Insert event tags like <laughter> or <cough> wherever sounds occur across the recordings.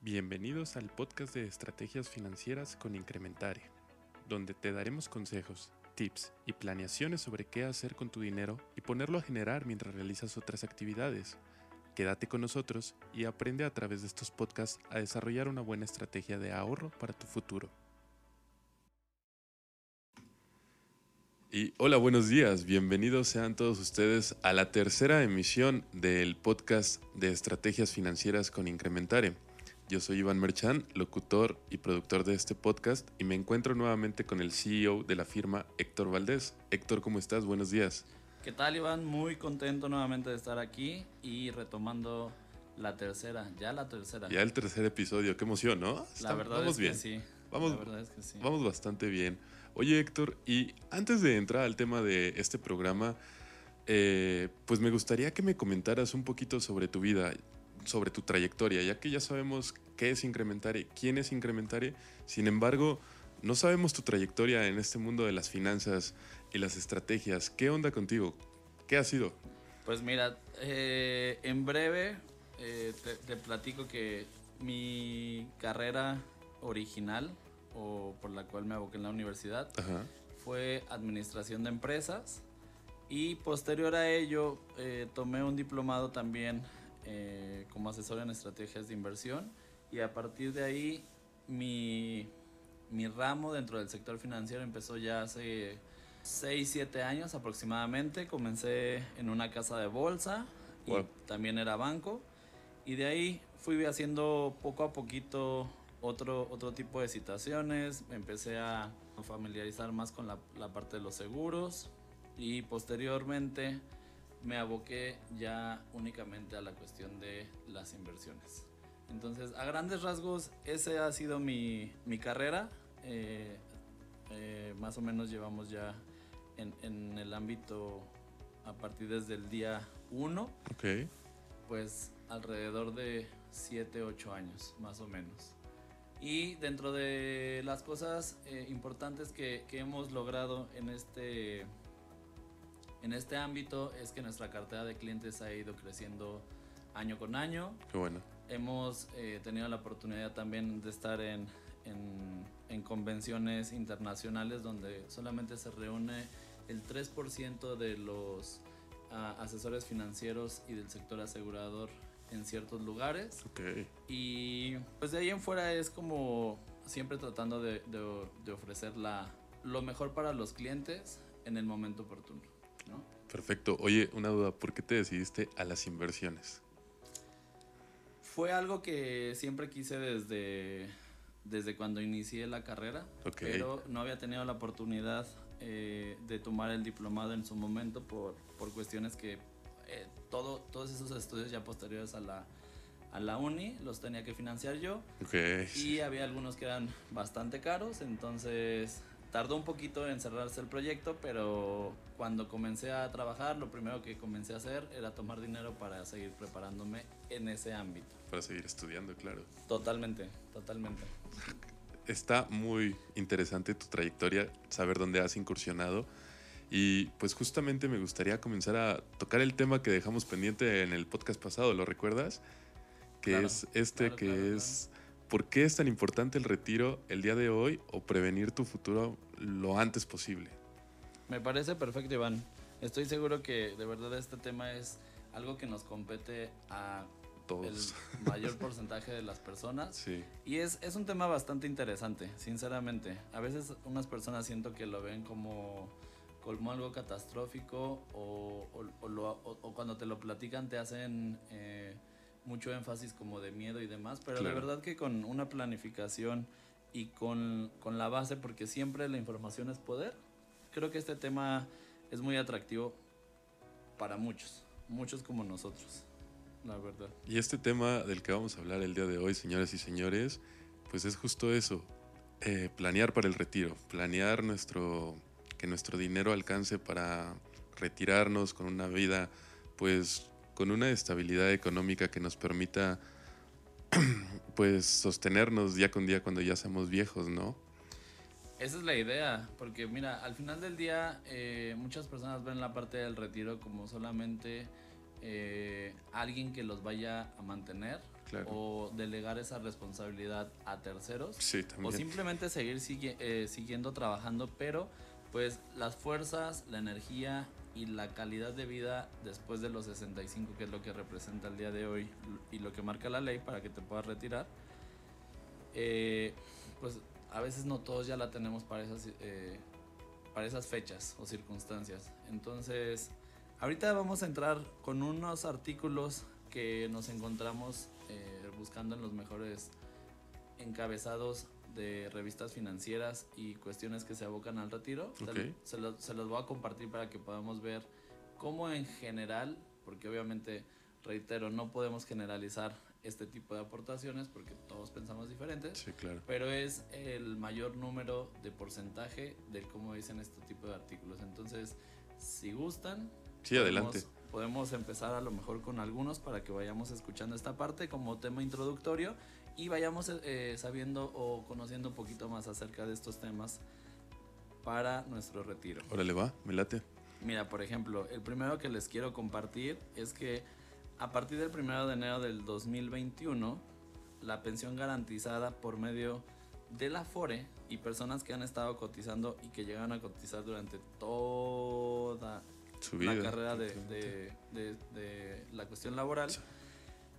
Bienvenidos al podcast de estrategias financieras con Incrementare, donde te daremos consejos, tips y planeaciones sobre qué hacer con tu dinero y ponerlo a generar mientras realizas otras actividades. Quédate con nosotros y aprende a través de estos podcasts a desarrollar una buena estrategia de ahorro para tu futuro. Y hola, buenos días. Bienvenidos sean todos ustedes a la tercera emisión del podcast de estrategias financieras con Incrementare. Yo soy Iván Merchan, locutor y productor de este podcast y me encuentro nuevamente con el CEO de la firma Héctor Valdés. Héctor, ¿cómo estás? Buenos días. ¿Qué tal, Iván? Muy contento nuevamente de estar aquí y retomando la tercera, ya la tercera. Ya el tercer episodio, qué emoción, ¿no? la verdad es bien. que sí. Vamos, la verdad es que sí. vamos bastante bien. Oye, Héctor, y antes de entrar al tema de este programa, eh, pues me gustaría que me comentaras un poquito sobre tu vida, sobre tu trayectoria, ya que ya sabemos qué es Incrementare, quién es Incrementare, sin embargo, no sabemos tu trayectoria en este mundo de las finanzas y las estrategias. ¿Qué onda contigo? ¿Qué ha sido? Pues mira, eh, en breve eh, te, te platico que mi carrera original o por la cual me aboqué en la universidad Ajá. fue administración de empresas y posterior a ello eh, tomé un diplomado también eh, como asesor en estrategias de inversión y a partir de ahí mi, mi ramo dentro del sector financiero empezó ya hace 6, 7 años aproximadamente. Comencé en una casa de bolsa y Wow. también era banco y de ahí fui haciendo poco a poquito otro, otro tipo de situaciones, me empecé a familiarizar más con la, la parte de los seguros y posteriormente me aboqué ya únicamente a la cuestión de las inversiones. Entonces, a grandes rasgos, ese ha sido mi, mi carrera. Eh, eh, más o menos llevamos ya en, en el ámbito a partir desde el día 1 Ok. pues alrededor de 7, 8 años, más o menos. Y dentro de las cosas eh, importantes que, que hemos logrado en este, en este ámbito es que nuestra cartera de clientes ha ido creciendo año con año. Qué bueno. Hemos eh, tenido la oportunidad también de estar en, en, en convenciones internacionales donde solamente se reúne el 3% de los ah, asesores financieros y del sector asegurador en ciertos lugares. Ok. Y pues de ahí en fuera es como siempre tratando de, de- de ofrecer la, lo mejor para los clientes en el momento oportuno. ¿No? Perfecto. Oye, una duda, ¿por qué te decidiste a las inversiones? Fue algo que siempre quise desde, desde cuando inicié la carrera, Ok. pero no había tenido la oportunidad eh, de tomar el diplomado en su momento por, por cuestiones que eh, todo, todos esos estudios ya posteriores a la, a la uni los tenía que financiar yo Ok. y había algunos que eran bastante caros, entonces tardó un poquito en cerrarse el proyecto, pero cuando comencé a trabajar, lo primero que comencé a hacer era tomar dinero para seguir preparándome en ese ámbito. Para seguir estudiando, claro. Totalmente, totalmente. <laughs> Está muy interesante tu trayectoria, saber dónde has incursionado. Y pues justamente me gustaría comenzar a tocar el tema que dejamos pendiente en el podcast pasado, ¿lo recuerdas? Que Claro, es este claro, que claro, es ¿por qué es tan importante el retiro el día de hoy o prevenir tu futuro lo antes posible? Me parece perfecto, Iván. Estoy seguro que de verdad este tema es algo que nos compete a el <laughs> mayor porcentaje de las personas. Sí, Y es, es un tema bastante interesante, sinceramente. A veces unas personas siento que lo ven como, como algo catastrófico o, o- o lo- o- o cuando te lo platican te hacen eh, mucho énfasis como de miedo y demás, pero Claro. de verdad que con una planificación y con, con la base, porque siempre la información es poder, creo que este tema es muy atractivo para muchos, muchos como nosotros, la verdad. Y este tema del que vamos a hablar el día de hoy, señores y señores, pues es justo eso, eh, planear para el retiro, planear nuestro, que nuestro dinero alcance para retirarnos con una vida, pues con una estabilidad económica que nos permita, <clears throat> pues sostenernos día con día cuando ya seamos viejos, ¿no? Esa es la idea, porque mira, al final del día eh, muchas personas ven la parte del retiro como solamente eh, alguien que los vaya a mantener o delegar esa responsabilidad a terceros. Sí. O simplemente seguir eh, siguiendo trabajando, pero pues las fuerzas, la energía y la calidad de vida después de los 65, que es lo que representa el día de hoy y lo que marca la ley para que te puedas retirar, eh, pues a veces no todos ya la tenemos para esas, eh, para esas fechas o circunstancias. Entonces, ahorita vamos a entrar con unos artículos que nos encontramos eh, buscando en los mejores encabezados de revistas financieras y cuestiones que se abocan al retiro. Se, se, los voy a compartir para que podamos ver cómo en general, porque obviamente, reitero, no podemos generalizar este tipo de aportaciones porque todos pensamos diferentes. Sí, claro. Pero es el mayor número de porcentaje de cómo dicen este tipo de artículos. Entonces, si gustan, sí, adelante. Podemos empezar a lo mejor con algunos para que vayamos escuchando esta parte como tema introductorio y vayamos eh, sabiendo o conociendo un poquito más acerca de estos temas para nuestro retiro. Órale, va, me late. Mira, por ejemplo, el primero que les quiero compartir es que a partir del 1 de enero del 2021, la pensión garantizada por medio de la FORE y personas que han estado cotizando y que llegan a cotizar durante toda la carrera de, la cuestión laboral.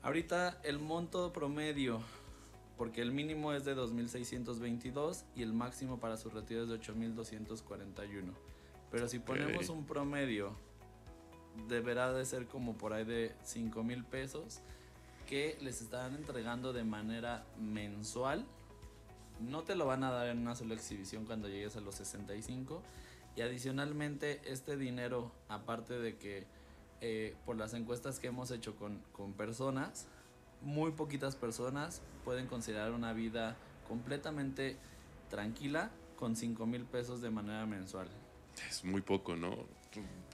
Ahorita el monto promedio, porque el mínimo es de 2.622 y el máximo para su retiro es de 8.241. Pero si ponemos un promedio deberá de ser como por ahí de 5 mil pesos que les están entregando de manera mensual. No te lo van a dar en una sola exhibición cuando llegues a los 65. Y adicionalmente este dinero, aparte de que eh, por las encuestas que hemos hecho con, con personas, muy poquitas personas pueden considerar una vida completamente tranquila con 5 mil pesos de manera mensual. Es muy poco, ¿no?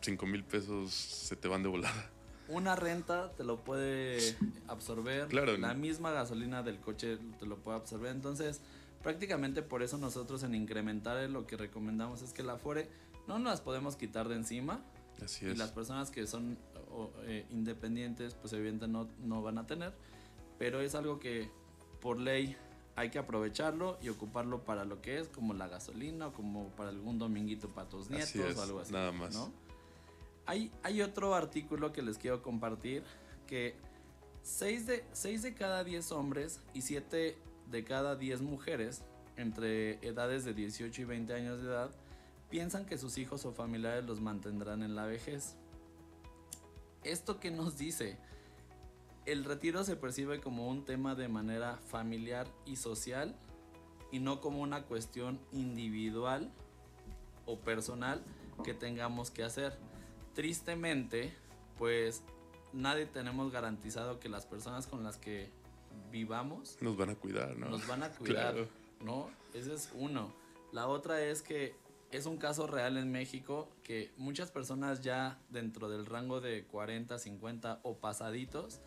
5 mil pesos se te van de volada. Una renta te lo puede absorber. Claro. La misma gasolina del coche te lo puede absorber. Entonces, prácticamente por eso nosotros en incrementar lo que recomendamos es que la Afore no nos las podemos quitar de encima. Así es. Y las personas que son eh, independientes, pues evidentemente no, no van a tener. Pero es algo que por ley hay que aprovecharlo y ocuparlo para lo que es, como la gasolina o como para algún dominguito para tus nietos o algo así. Nada más. Hay, hay otro artículo que les quiero compartir que 6 de, de cada 10 hombres y 7 de cada 10 mujeres entre edades de 18 y 20 años de edad piensan que sus hijos o familiares los mantendrán en la vejez. ¿Esto qué nos dice? El retiro se percibe como un tema de manera familiar y social y no como una cuestión individual o personal que tengamos que hacer. Tristemente, pues nadie tenemos garantizado que las personas con las que vivamos nos van a cuidar, ¿no? Nos van a <laughs> cuidar, ¿no? Ese es uno. La otra es que es un caso real en México que muchas personas ya dentro del rango de 40, 50 o pasaditos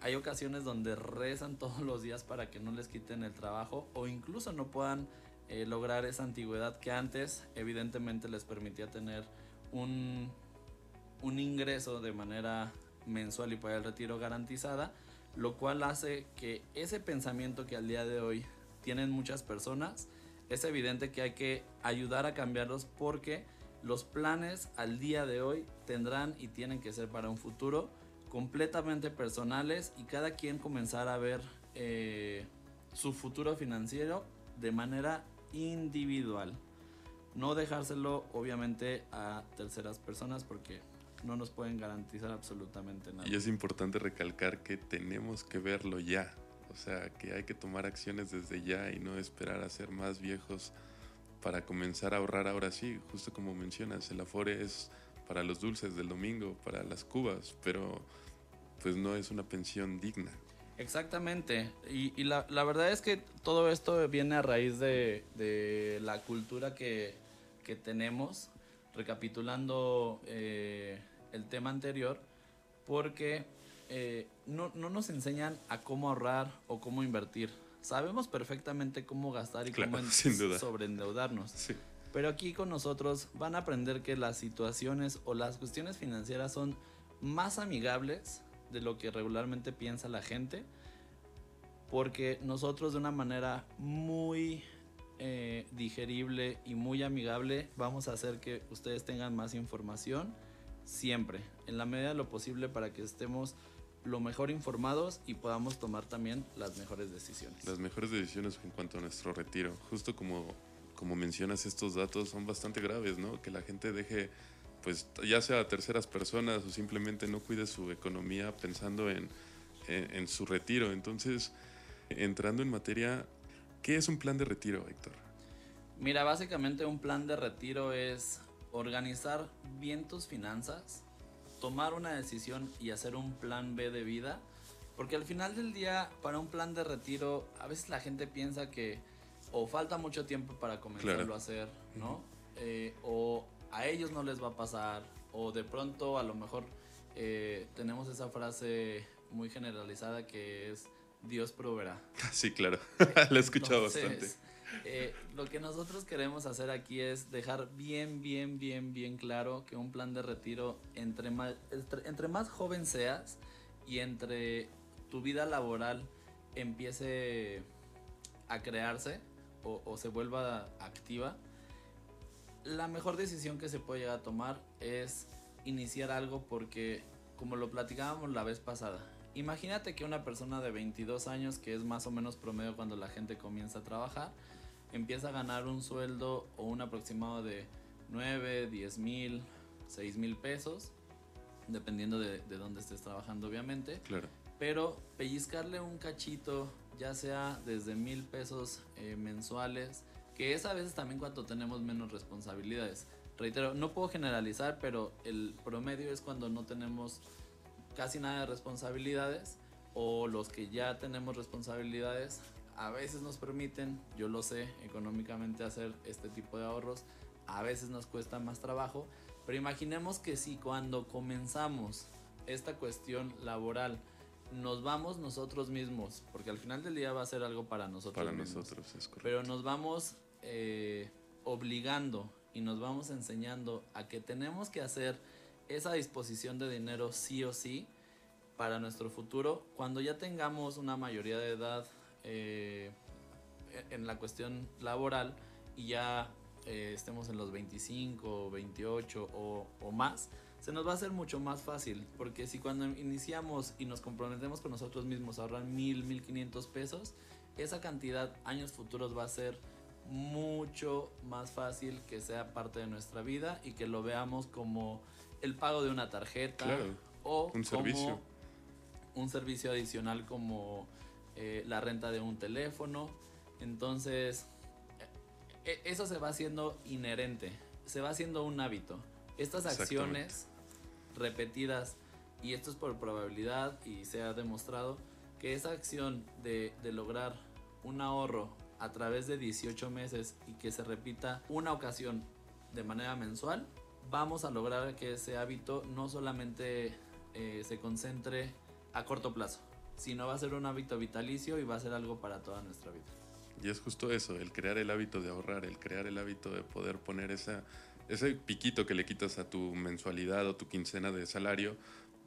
hay, ocasiones donde rezan todos los días para que no les quiten el trabajo o incluso no puedan eh, lograr esa antigüedad que antes evidentemente les permitía tener un, un ingreso de manera mensual y para el retiro garantizada, lo cual hace que ese pensamiento que al día de hoy tienen muchas personas, es evidente que hay que ayudar a cambiarlos porque los planes al día de hoy tendrán y tienen que ser para un futuro completamente personales y cada quien comenzar a ver eh, su futuro financiero de manera individual. No dejárselo obviamente a terceras personas porque no nos pueden garantizar absolutamente nada. Y es importante recalcar que tenemos que verlo ya. O sea, que hay que tomar acciones desde ya y no esperar a ser más viejos para comenzar a ahorrar ahora sí. Justo como mencionas, el Afore es para los dulces del domingo, para las cubas, pero pues no es una pensión digna. Exactamente, y, la, verdad es que todo esto viene a raíz de, la cultura que, tenemos, recapitulando eh, el tema anterior, porque eh, no, nos enseñan a cómo ahorrar o cómo invertir. Sabemos perfectamente cómo gastar y cómo <laughs> sobreendeudarnos. Sí. Pero aquí con nosotros van a aprender que las situaciones o las cuestiones financieras son más amigables de lo que regularmente piensa la gente, porque nosotros de una manera muy eh, digerible y muy amigable vamos a hacer que ustedes tengan más información siempre, en la medida de lo posible para que estemos lo mejor informados y podamos tomar también las mejores decisiones. Las mejores decisiones en cuanto a nuestro retiro. Justo como, como mencionas, estos datos son bastante graves, ¿no? Que la gente deje, pues ya sea a terceras personas o simplemente no cuide su economía pensando en, en su retiro. Entonces, entrando en materia, ¿qué es un plan de retiro, Héctor? Mira, básicamente un plan de retiro es organizar bien tus finanzas, tomar una decisión y hacer un plan B de vida. Porque al final del día, para un plan de retiro, a veces la gente piensa que o falta mucho tiempo para comenzarlo a hacer, ¿no? Eh, o a ellos no les va a pasar, o de pronto a lo mejor eh, tenemos esa frase muy generalizada que es Dios proveerá. <laughs> Sí, claro, <laughs> <laughs> la he escuchado bastante. Eh, lo que nosotros queremos hacer aquí es dejar bien, bien, bien, bien claro que un plan de retiro, entre más, entre, más joven seas y entre tu vida laboral empiece a crearse o, se vuelva activa, la mejor decisión que se puede llegar a tomar es iniciar algo porque, como lo platicábamos la vez pasada, imagínate que una persona de 22 años, que es más o menos promedio cuando la gente comienza a trabajar, empieza a ganar un sueldo o un aproximado de 9, 10 mil, 6 mil pesos, dependiendo de, de dónde estés trabajando, obviamente. Claro. Pero pellizcarle un cachito, ya sea desde mil pesos eh, mensuales, que es a veces también cuando tenemos menos responsabilidades. Reitero, no puedo generalizar, pero el promedio es cuando no tenemos casi nada de responsabilidades o los que ya tenemos responsabilidades a veces nos permiten, yo lo sé, económicamente hacer este tipo de ahorros, a veces nos cuesta más trabajo, pero imaginemos que si cuando comenzamos esta cuestión laboral nos vamos nosotros mismos, porque al final del día va a ser algo para nosotros para nosotros, es correcto. Pero nos vamos eh, obligando y nos vamos enseñando a que tenemos que hacer esa disposición de dinero sí o sí para nuestro futuro, cuando ya tengamos una mayoría de edad, eh, en la cuestión laboral y ya eh, estemos en los 25, 28 o, o más, se nos va a hacer mucho más fácil. Porque si cuando iniciamos y nos comprometemos con nosotros mismos a ahorrar mil, mil quinientos pesos, esa cantidad años futuros va a ser mucho más fácil que sea parte de nuestra vida y que lo veamos como el pago de una tarjeta o un servicio. un servicio adicional como eh, la renta de un teléfono. Entonces, e, e, eso se va haciendo inherente, se va haciendo un hábito. Estas acciones repetidas, y esto es por probabilidad y se ha demostrado que esa acción de, de lograr un ahorro a través de 18 meses y que se repita una ocasión de manera mensual, vamos a lograr que ese hábito no solamente eh, se concentre a corto plazo, sino va a ser un hábito vitalicio y va a ser algo para toda nuestra vida. Y es justo eso, el crear el hábito de ahorrar, el crear el hábito de poder poner esa, ese piquito que le quitas a tu mensualidad o tu quincena de salario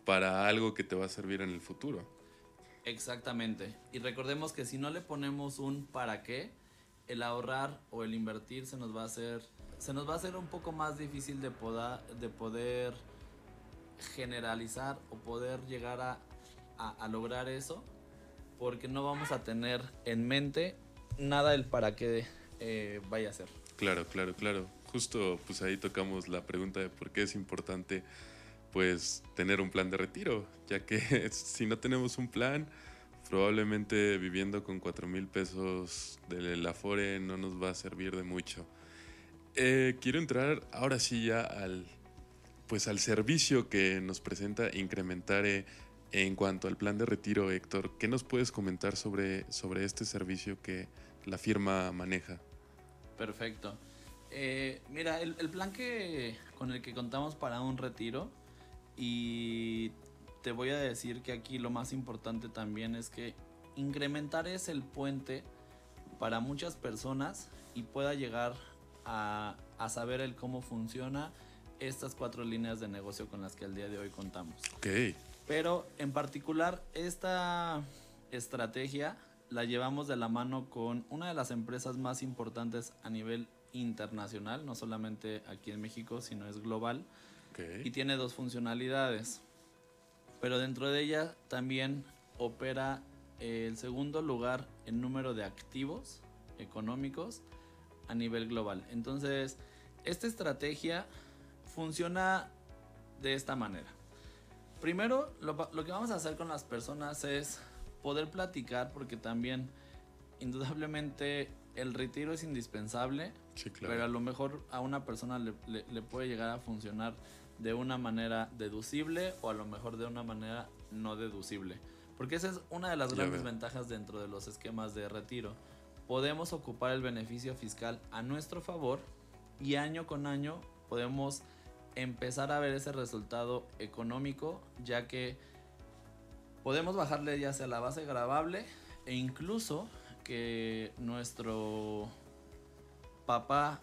para algo que te va a servir en el futuro. Exactamente. Y recordemos que si no le ponemos un para qué, el ahorrar o el invertir se nos va a hacer se nos va a hacer un poco más difícil de poder, de poder generalizar o poder llegar a a, lograr eso porque no vamos a tener en mente nada del para qué eh, vaya a ser. Claro, claro, claro. Justo pues ahí tocamos la pregunta de por qué es importante pues tener un plan de retiro, ya que <laughs> si no tenemos un plan, probablemente viviendo con 4 mil pesos del Afore no nos va a servir de mucho. Eh, quiero entrar ahora sí ya al pues al servicio que nos presenta Incrementare en cuanto al plan de retiro, Héctor, ¿qué nos puedes comentar sobre, sobre este servicio que la firma maneja? Perfecto. Eh, mira, el, plan que, con el que contamos para un retiro, y te voy a decir que aquí lo más importante también es que incrementar es el puente para muchas personas y pueda llegar a, a saber el cómo funciona estas cuatro líneas de negocio con las que al día de hoy contamos. Ok. Pero en particular, esta estrategia la llevamos de la mano con una de las empresas más importantes a nivel internacional, no solamente aquí en México, sino es global. Y tiene dos funcionalidades. Pero dentro de ella también opera el segundo lugar en número de activos económicos a nivel global. Entonces, esta estrategia funciona de esta manera. Primero, lo, lo, que vamos a hacer con las personas es poder platicar, porque también, indudablemente, el retiro es indispensable, pero a lo mejor a una persona le, le, puede llegar a funcionar de una manera deducible o a lo mejor de una manera no deducible. Porque esa es una de las grandes ventajas dentro de los esquemas de retiro. Podemos ocupar el beneficio fiscal a nuestro favor y año con año podemos empezar a ver ese resultado económico, ya que podemos bajarle ya sea la base grabable e incluso que nuestro papá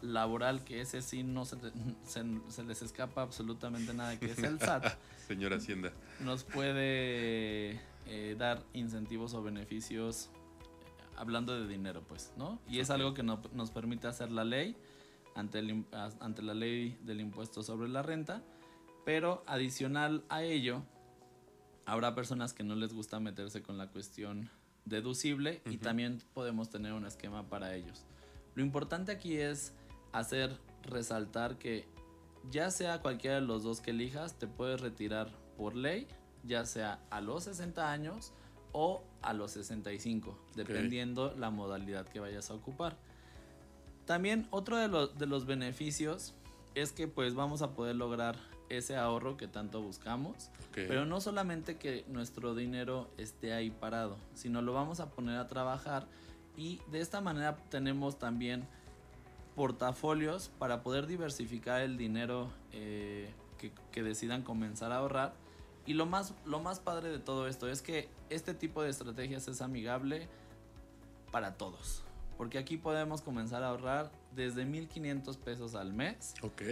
laboral, que ese sí no <laughs> se, se, les escapa absolutamente nada, que es el SAT. <laughs> Señora Hacienda. Nos puede eh, dar incentivos o beneficios hablando de dinero, pues, ¿no? Y es algo que no, nos permite hacer la ley ante, ante la ley del impuesto sobre la renta, pero adicional a ello, habrá personas que no les gusta meterse con la cuestión deducible y también podemos tener un esquema para ellos. Lo importante aquí es hacer resaltar que ya sea cualquiera de los dos que elijas, te puedes retirar por ley, ya sea a los 60 años o a los 65, dependiendo la modalidad que vayas a ocupar. También otro de, los, de los beneficios es que pues vamos a poder lograr ese ahorro que tanto buscamos, pero no solamente que nuestro dinero esté ahí parado, sino lo vamos a poner a trabajar y de esta manera tenemos también portafolios para poder diversificar el dinero eh, que, que, decidan comenzar a ahorrar. Y lo más, lo más padre de todo esto es que este tipo de estrategias es amigable para todos. Porque aquí podemos comenzar a ahorrar desde 1500 pesos al mes. Ok.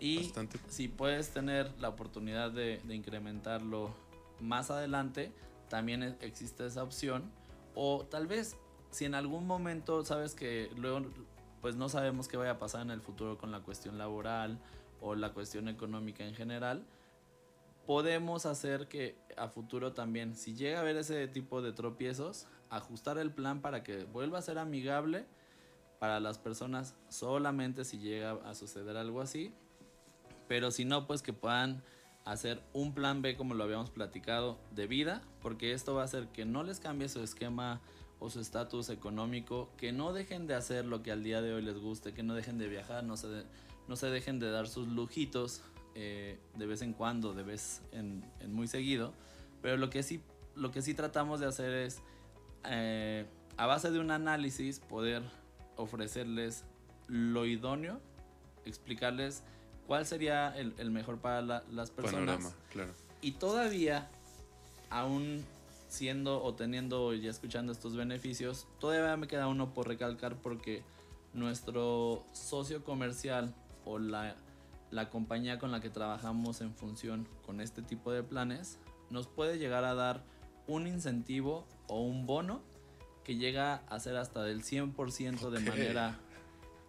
Y si puedes tener la oportunidad de, de, incrementarlo más adelante, también e, existe esa opción. O tal vez si en algún momento sabes que luego pues no sabemos qué vaya a pasar en el futuro con la cuestión laboral o la cuestión económica en general, podemos hacer que a futuro también, si llega a haber ese tipo de tropiezos, ajustar el plan para que vuelva a ser amigable para las personas solamente si llega a suceder algo así. Pero si no, pues que puedan hacer un plan B como lo habíamos platicado de vida, porque esto va a hacer que no les cambie su esquema o su estatus económico, que no dejen de hacer lo que al día de hoy les guste, que no dejen de viajar, no se, no se dejen de dar sus lujitos eh, de vez en cuando, de vez en, en, muy seguido, pero lo que sí, lo que sí tratamos de hacer es eh, a base de un análisis, poder ofrecerles lo idóneo, explicarles cuál sería el, el mejor para las personas. claro. Y todavía, aún siendo o teniendo y escuchando estos beneficios, todavía me queda uno por recalcar porque nuestro socio comercial o la, la compañía con la que trabajamos en función con este tipo de planes nos puede llegar a dar un incentivo o un bono que llega a ser hasta del 100% de manera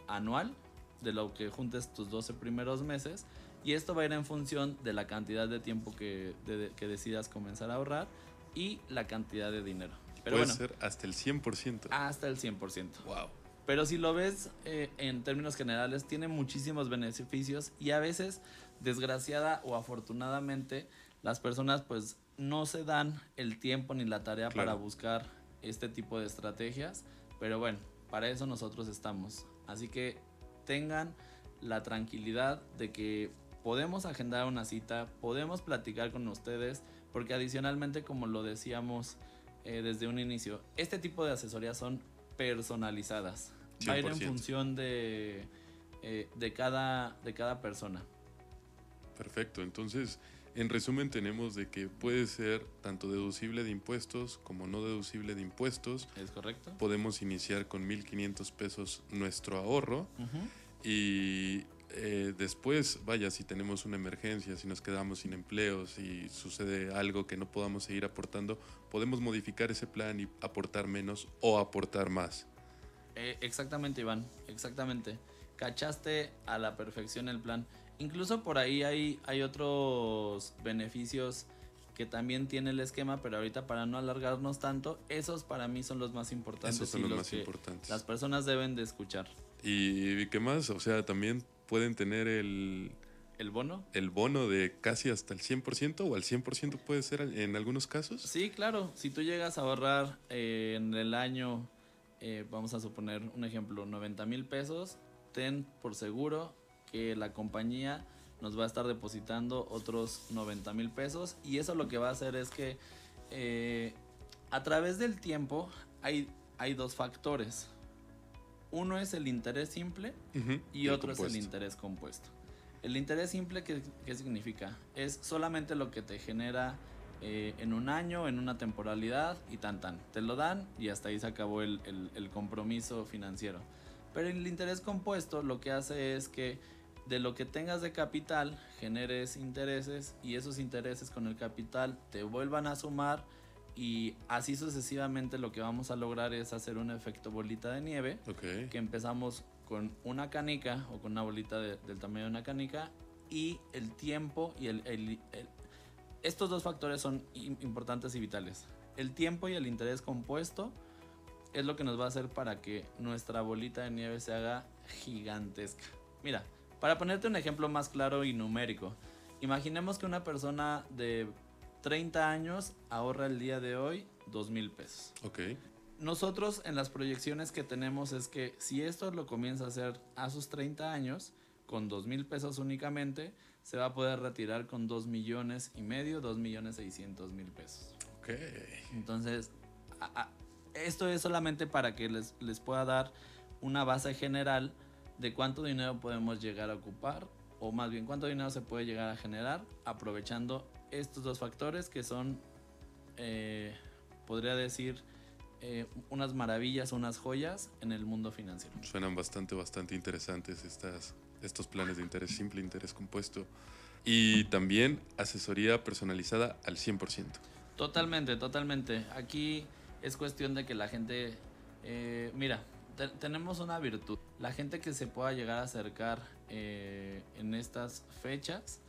anual de lo que juntes tus 12 primeros meses. Y esto va a ir en función de la cantidad de tiempo que, que decidas comenzar a ahorrar y la cantidad de dinero. Pero Puede ser hasta el 100%. Hasta el 100%. Wow. Pero si lo ves eh, en términos generales, tiene muchísimos beneficios y a veces, desgraciada o afortunadamente, las personas pues no se dan el tiempo ni la tarea para buscar este tipo de estrategias. Pero bueno, para eso nosotros estamos. Así que tengan la tranquilidad de que podemos agendar una cita, podemos platicar con ustedes, porque adicionalmente, como lo decíamos eh, desde un inicio, este tipo de asesorías son personalizadas. Va a ir en función de, eh, de, cada, de cada persona. Perfecto, entonces en resumen tenemos de que puede ser tanto deducible de impuestos como no deducible de impuestos. Es correcto. Podemos iniciar con 1.500 pesos nuestro ahorro y eh, después, vaya, si tenemos una emergencia, si nos quedamos sin empleo, si sucede algo que no podamos seguir aportando, podemos modificar ese plan y aportar menos o aportar más. Eh, exactamente, Iván, exactamente. Cachaste a la perfección el plan. Incluso por ahí hay, hay otros beneficios que también tiene el esquema, pero ahorita para no alargarnos tanto, esos para mí son los más importantes. Esos son los, más importantes. Las personas deben de escuchar. ¿Y qué más? O sea, también pueden tener el... ¿El bono? El bono de casi hasta el 100% o al 100% puede ser en algunos casos. Sí, claro. Si tú llegas a ahorrar eh, en el año, eh, vamos a suponer un ejemplo, 90 mil pesos, ten por seguro que la compañía nos va a estar depositando otros 90 mil pesos y eso lo que va a hacer es que eh, a través del tiempo hay, hay dos factores. Uno es el interés simple y otro es el interés compuesto. El interés simple, ¿qué, significa? Es solamente lo que te genera eh, en un año, en una temporalidad y tan tan. Te lo dan y hasta ahí se acabó el, el compromiso financiero. Pero el interés compuesto lo que hace es que de lo que tengas de capital generes intereses y esos intereses con el capital te vuelvan a sumar y así sucesivamente lo que vamos a lograr es hacer un efecto bolita de nieve. Que empezamos con una canica o con una bolita del tamaño de una canica y el tiempo y el, estos dos factores son importantes y vitales. El tiempo y el interés compuesto es lo que nos va a hacer para que nuestra bolita de nieve se haga gigantesca. Mira, para ponerte un ejemplo más claro y numérico, imaginemos que una persona de 30 años ahorra el día de hoy 2 mil pesos. Ok. Nosotros en las proyecciones que tenemos es que si esto lo comienza a hacer a sus 30 años, con 2 mil pesos únicamente, se va a poder retirar con 2 millones y medio, 2 millones 600 mil pesos. Ok. Entonces, esto es solamente para que les, les pueda dar una base general de cuánto dinero podemos llegar a ocupar, o más bien cuánto dinero se puede llegar a generar aprovechando estos dos factores que son, eh, podría decir, eh, unas maravillas, unas joyas en el mundo financiero. Suenan bastante, bastante interesantes estas, estos planes de interés simple, interés compuesto. Y también asesoría personalizada al 100%. Totalmente, totalmente. Aquí es cuestión de que la gente, eh, mira, tenemos una virtud. La gente que se pueda llegar a acercar en estas fechas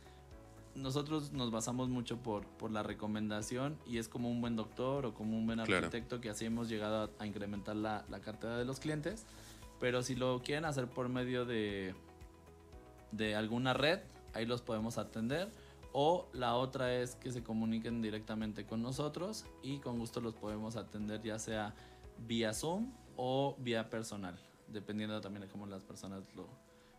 nosotros nos basamos mucho por, por la recomendación y es como un buen doctor o como un buen arquitecto que así hemos llegado a, incrementar la, la, cartera de los clientes. Pero si lo quieren hacer por medio de, de alguna red, ahí los podemos atender. O la otra es que se comuniquen directamente con nosotros y con gusto los podemos atender ya sea vía Zoom o vía personal, dependiendo también de cómo las personas lo,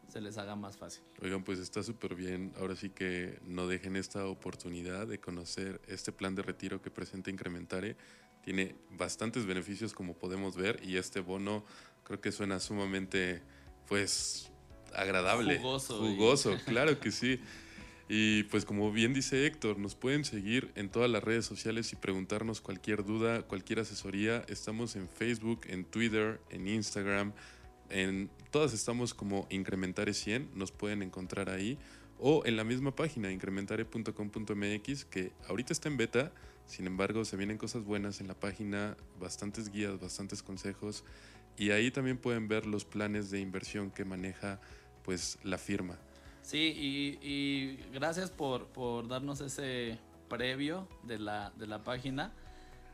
se les haga más fácil. Oigan, pues está súper bien. Ahora sí que no dejen esta oportunidad de conocer este plan de retiro que presenta Incrementare. Tiene bastantes beneficios como podemos ver y este bono creo que suena sumamente, pues, agradable. Jugoso. Jugoso, <laughs> claro que sí. Y pues como bien dice Héctor, nos pueden seguir en todas las redes sociales y preguntarnos cualquier duda, cualquier asesoría. Estamos en Facebook, en Twitter, en Instagram. En todas estamos como Incrementare 100, nos pueden encontrar ahí o en la misma página incrementare.com.mx que ahorita está en beta, sin embargo se vienen cosas buenas en la página, bastantes guías, bastantes consejos y ahí también pueden ver los planes de inversión que maneja pues la firma. Sí, y, gracias por, darnos ese previo de la, de la página.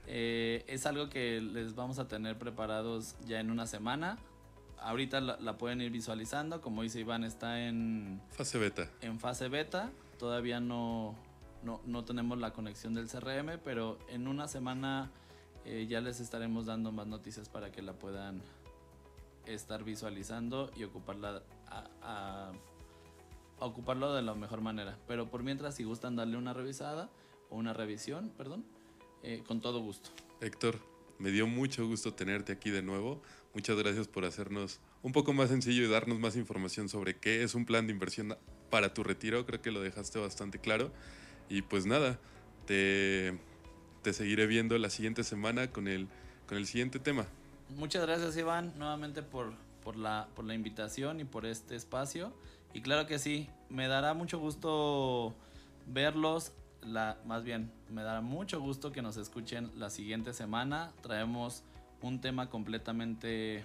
Eh, es algo que les vamos a tener preparados ya en una semana ahorita la, pueden ir visualizando. Como dice Iván, está en fase beta. En fase beta. Todavía no, no, tenemos la conexión del CRM, pero en una semana eh, ya les estaremos dando más noticias para que la puedan estar visualizando y ocuparla a, ocuparlo de la mejor manera. Pero por mientras, si gustan darle una revisada o una revisión, perdón, eh, con todo gusto. Héctor, me dio mucho gusto tenerte aquí de nuevo. Muchas gracias por hacernos un poco más sencillo y darnos más información sobre qué es un plan de inversión para tu retiro. Creo que lo dejaste bastante claro. Y pues nada, te, te seguiré viendo la siguiente semana con el, con el siguiente tema. Muchas gracias Iván nuevamente por, por, la, por la invitación y por este espacio. Y claro que sí, me dará mucho gusto verlos. La, más bien, me dará mucho gusto que nos escuchen la siguiente semana. Traemos un tema completamente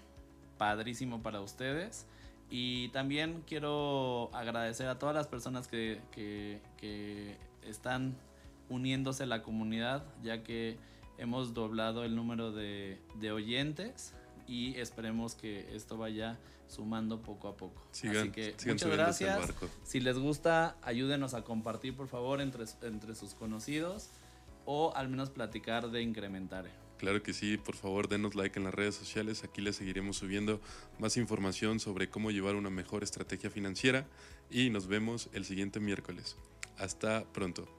padrísimo para ustedes. Y también quiero agradecer a todas las personas que, que, que están uniéndose a la comunidad, ya que hemos doblado el número de, de oyentes y esperemos que esto vaya sumando poco a poco. Así que muchas gracias. Si les gusta, ayúdenos a compartir por favor entre, entre sus conocidos o al menos platicar de incrementar. Claro que sí, por favor denos like en las redes sociales, aquí les seguiremos subiendo más información sobre cómo llevar una mejor estrategia financiera y nos vemos el siguiente miércoles. Hasta pronto.